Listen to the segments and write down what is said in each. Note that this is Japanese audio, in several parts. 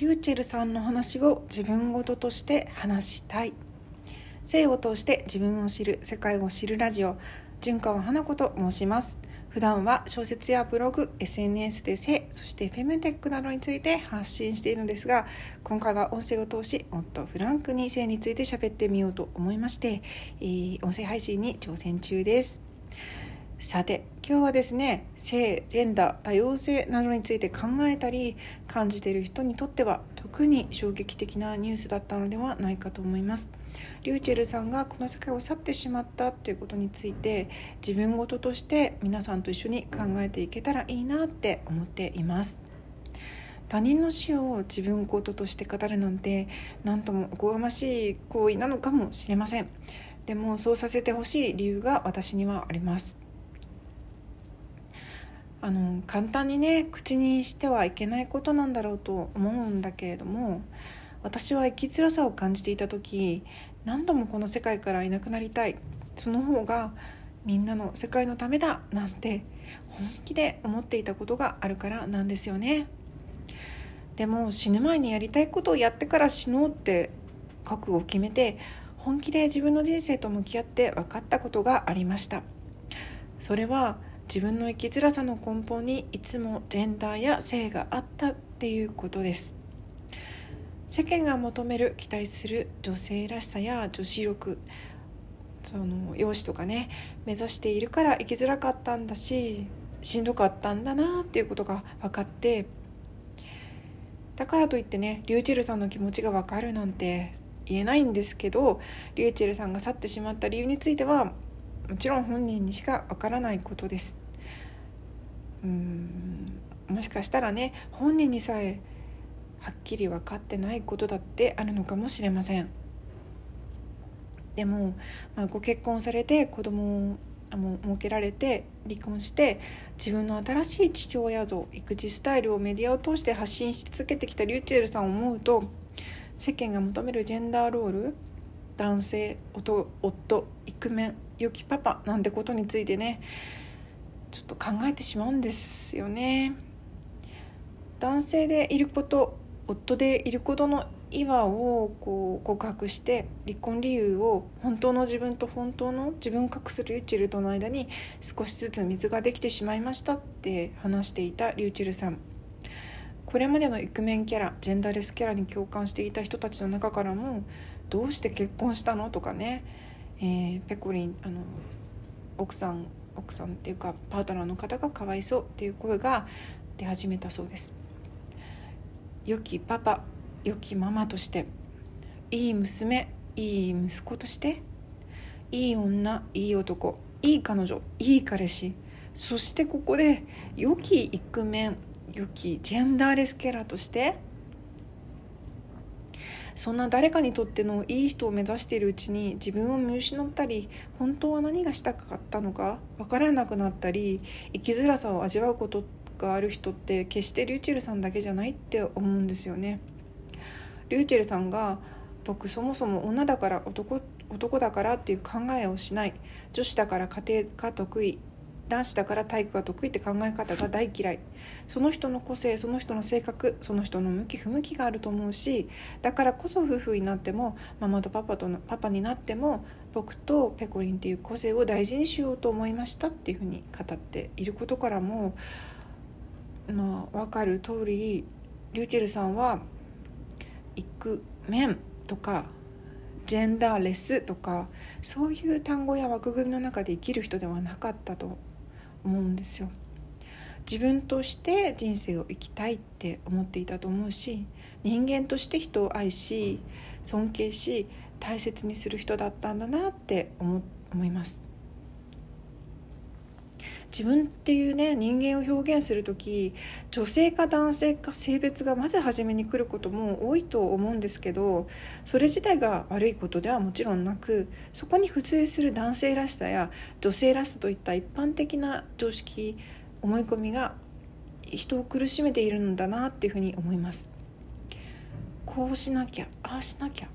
リューチェルさんの話を自分ごととして話したい。性を通して自分を知る世界を知るラジオ。純川花子と申します。普段は小説やブログ SNS で性そしてフェムテックなどについて発信しているのですが今回は音声を通しもっとフランクに性について喋ってみようと思いまして、えー、音声配信に挑戦中です。さて今日はですね性ジェンダー多様性などについて考えたり感じている人にとっては特に衝撃的なニュースだったのではないかと思います。リューチェルさんがこの世界を去ってしまったということについて自分事として皆さんと一緒に考えていけたらいいなって思っています。他人の死を自分事として語るなんて何ともおこがましい行為なのかもしれません。でもそうさせてほしい理由が私にはあります。あの簡単にね口にしてはいけないことなんだろうと思うんだけれども私は生きづらさを感じていた時何度もこの世界からいなくなりたい。その方がみんなの世界のためだなんて本気で思っていたことがあるからなんですよね。でも死ぬ前にやりたいことをやってから死のうって覚悟を決めて本気で自分の人生と向き合って分かったことがありました。それは自分の生きづらさの根本にいつもジェンダーや性があったっていうことです。世間が求める期待する女性らしさや女子力その容姿とかね目指しているから生きづらかったんだししんどかったんだなっていうことが分かってだからといってねリューチェルさんの気持ちが分かるなんて言えないんですけどリューチェルさんが去ってしまった理由についてはもちろん本人にしかわからないことです。うんもしかしたらね本人にさえはっきり分かってないことだってあるのかもしれません。でも、まあ、ご結婚されて子供を設けられて離婚して自分の新しい父親像育児スタイルをメディアを通して発信し続けてきたリューチェルさんを思うと世間が求めるジェンダーロール男性夫イクメン良きパパなんてことについてねちょっと考えてしまうんですよね。男性でいること夫でいることの岩をこう告白して離婚理由を本当の自分と本当の自分を隠すリューチェルとの間に少しずつ水ができてしまいましたって話していたリューチェルさん。これまでのイクメンキャラジェンダーレスキャラに共感していた人たちの中からもどうして結婚したのとかねえー、ペコリンあの奥さん奥さんっていうかパートナーの方がかわいそうっていう声が出始めたそうです。良きパパ良きママとしていい娘いい息子としていい女いい男いい彼女いい彼氏そしてここで良きイクメン良きジェンダーレスキャラとしてそんな誰かにとってのいい人を目指しているうちに自分を見失ったり本当は何がしたかったのか分からなくなったり生きづらさを味わうことがある人って決してリューチェルさんだけじゃないって思うんですよね。リューチェルさんが僕そもそも女だから男男だからっていう考えをしない女子だから家庭が得意男子だから体育が得意って考え方が大嫌い。その人の個性その人の性格その人の向き不向きがあると思うしだからこそ夫婦になってもママとパパとパパになっても僕とペコリンっていう個性を大事にしようと思いましたっていうふうに語っていることからもまあ分かる通りリューチェルさんは「イクメン」とかジェンダーレスとかそういう単語や枠組みの中で生きる人ではなかったと思うんですよ。自分として人生を生きたいって思っていたと思うし人間として人を愛し尊敬し大切にする人だったんだなって思思います自分っていうね人間を表現する時女性か男性か性別がまず初めに来ることも多いと思うんですけどそれ自体が悪いことではもちろんなくそこに付随する男性らしさや女性らしさといった一般的な常識思い込みが人を苦しめているんだなっていうふうに思います。こうしなきゃああしなきゃ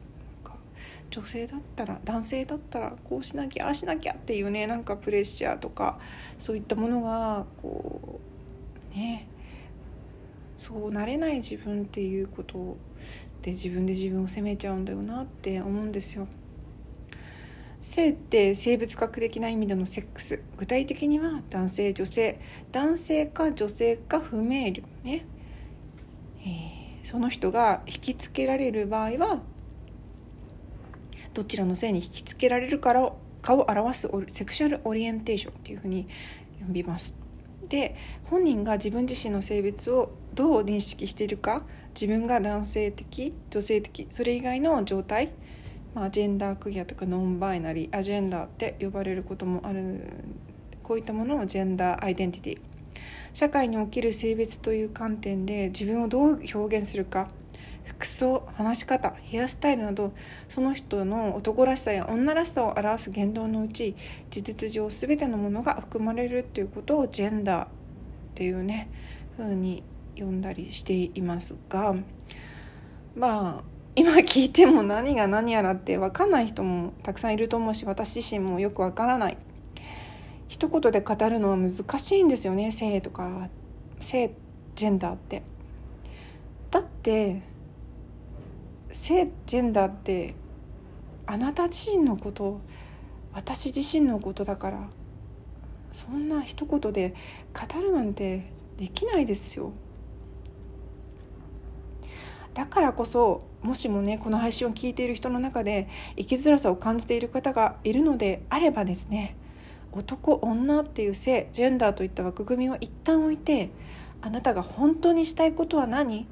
女性だったら男性だったらこうしなきゃああしなきゃっていうねなんかプレッシャーとかそういったものがこうねそうなれない自分っていうことで自分で自分を責めちゃうんだよなって思うんですよ。性って生物学的な意味でのセックス。具体的には男性女性。男性か女性か不明瞭ね、えー、その人が引きつけられる場合はどちらの性に引きつけられるからかを表す sexual orientation っていうふうに呼びます。で本人が自分自身の性別をどう認識しているか自分が男性的女性的それ以外の状態まあ、ジェンダークィアとかノンバイナリーアジェンダーって呼ばれることもあるこういったものをジェンダーアイデンティティ。社会における性別という観点で自分をどう表現するか服装話し方ヘアスタイルなどその人の男らしさや女らしさを表す言動のうち事実上全てのものが含まれるっていうことをジェンダーっていうね風に呼んだりしていますがまあ今聞いても何が何やらって分かんない人もたくさんいると思うし私自身もよく分からない。一言で語るのは難しいんですよね性とか性ジェンダーって。だって性ジェンダーってあなた自身のこと私自身のことだからそんな一言で語るなんてできないですよ。だからこそもしもねこの配信を聞いている人の中で生きづらさを感じている方がいるのであればですね男女っていう性ジェンダーといった枠組みを一旦置いてあなたが本当にしたいことは何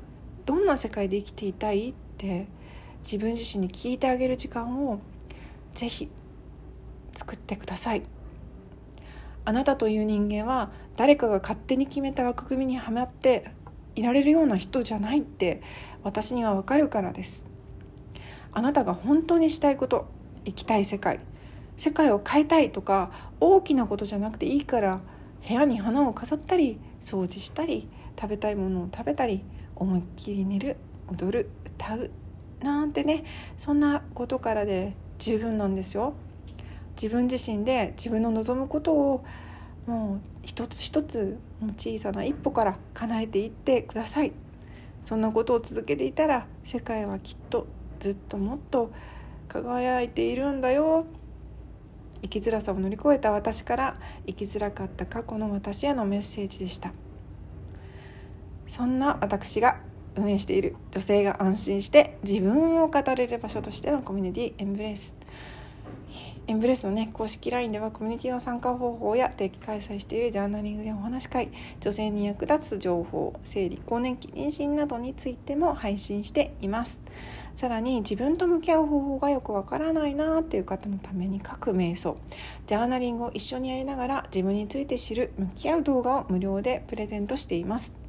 どんな世界で生きていたいって自分自身に聞いてあげる時間をぜひ作ってください。あなたという人間は誰かが勝手に決めた枠組みにはまっていられるような人じゃないって私にはわかるからです。あなたが本当にしたいこと生きたい世界世界を変えたいとか大きなことじゃなくていいから部屋に花を飾ったり掃除したり食べたいものを食べたり思いっきり寝る。踊る歌うなんてねそんなことからで十分なんですよ。自分自身で自分の望むことをもう一つ一つ小さな一歩から叶えていってください。そんなことを続けていたら世界はきっとずっともっと輝いているんだよ。生きづらさを乗り越えた私から生きづらかった過去の私へのメッセージでした。そんな私が運営している女性が安心して自分を語れる場所としてのコミュニティエンブレスエンブレスのね、公式 LINE ではコミュニティの参加方法や定期開催しているジャーナリングやお話し会、女性に役立つ情報、生理、更年期、妊娠などについても配信しています。さらに自分と向き合う方法がよくわからないなーっていう方のために書く瞑想、ジャーナリングを一緒にやりながら自分について知る、向き合う動画を無料でプレゼントしています。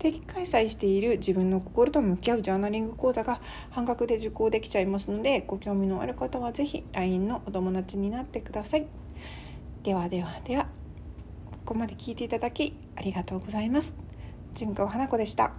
定期開催している自分の心と向き合うジャーナリング講座が半額で受講できちゃいますのでご興味のある方は是非 LINE のお友達になってください。ではではではここまで聞いていただきありがとうございます。純子花子でした。